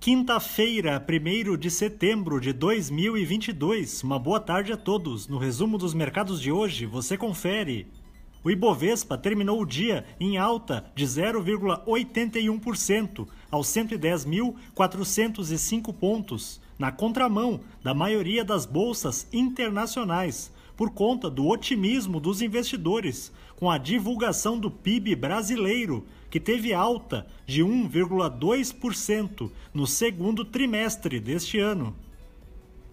Quinta-feira, 1 de setembro de 2022. Uma boa tarde a todos. No resumo dos mercados de hoje, você confere. O Ibovespa terminou o dia em alta de 0,81% aos 110.405 pontos, na contramão da maioria das bolsas internacionais, por conta do otimismo dos investidores com a divulgação do PIB brasileiro, que teve alta de 1,2% no segundo trimestre deste ano.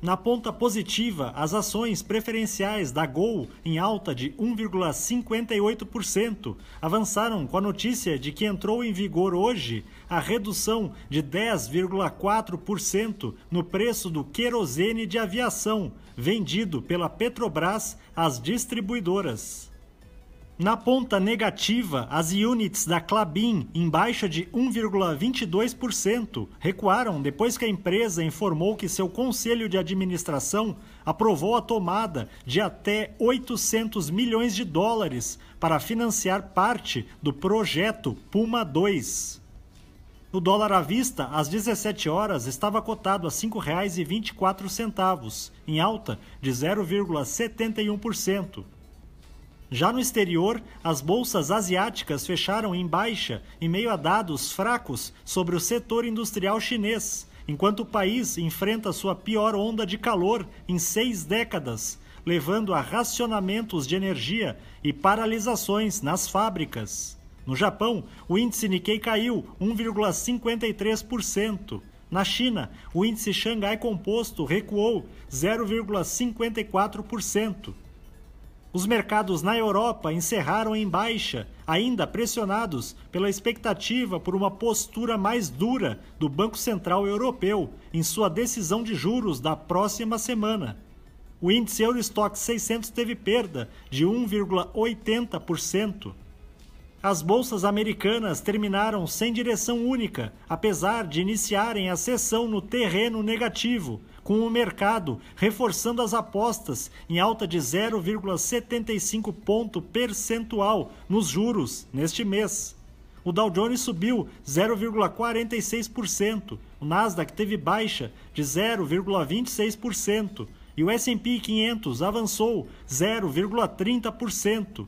Na ponta positiva, as ações preferenciais da Gol, em alta de 1,58%, avançaram com a notícia de que entrou em vigor hoje a redução de 10,4% no preço do querosene de aviação vendido pela Petrobras às distribuidoras. Na ponta negativa, as units da Clabin, em baixa de 1,22%, recuaram depois que a empresa informou que seu conselho de administração aprovou a tomada de até 800 milhões de dólares para financiar parte do projeto Puma 2. O dólar à vista, às 17 horas, estava cotado a R$ 5,24, em alta de 0,71%. Já no exterior, as bolsas asiáticas fecharam em baixa em meio a dados fracos sobre o setor industrial chinês, enquanto o país enfrenta sua pior onda de calor em seis décadas, levando a racionamentos de energia e paralisações nas fábricas. No Japão, o índice Nikkei caiu 1,53%. Na China, o índice Xangai Composto recuou 0,54%. Os mercados na Europa encerraram em baixa, ainda pressionados pela expectativa por uma postura mais dura do Banco Central Europeu em sua decisão de juros da próxima semana. O índice Eurostock 600 teve perda de 1,80%. As bolsas americanas terminaram sem direção única, apesar de iniciarem a sessão no terreno negativo, com o mercado reforçando as apostas em alta de 0,75 ponto percentual nos juros neste mês. O Dow Jones subiu 0,46%, o Nasdaq teve baixa de 0,26% e o S&P 500 avançou 0,30%.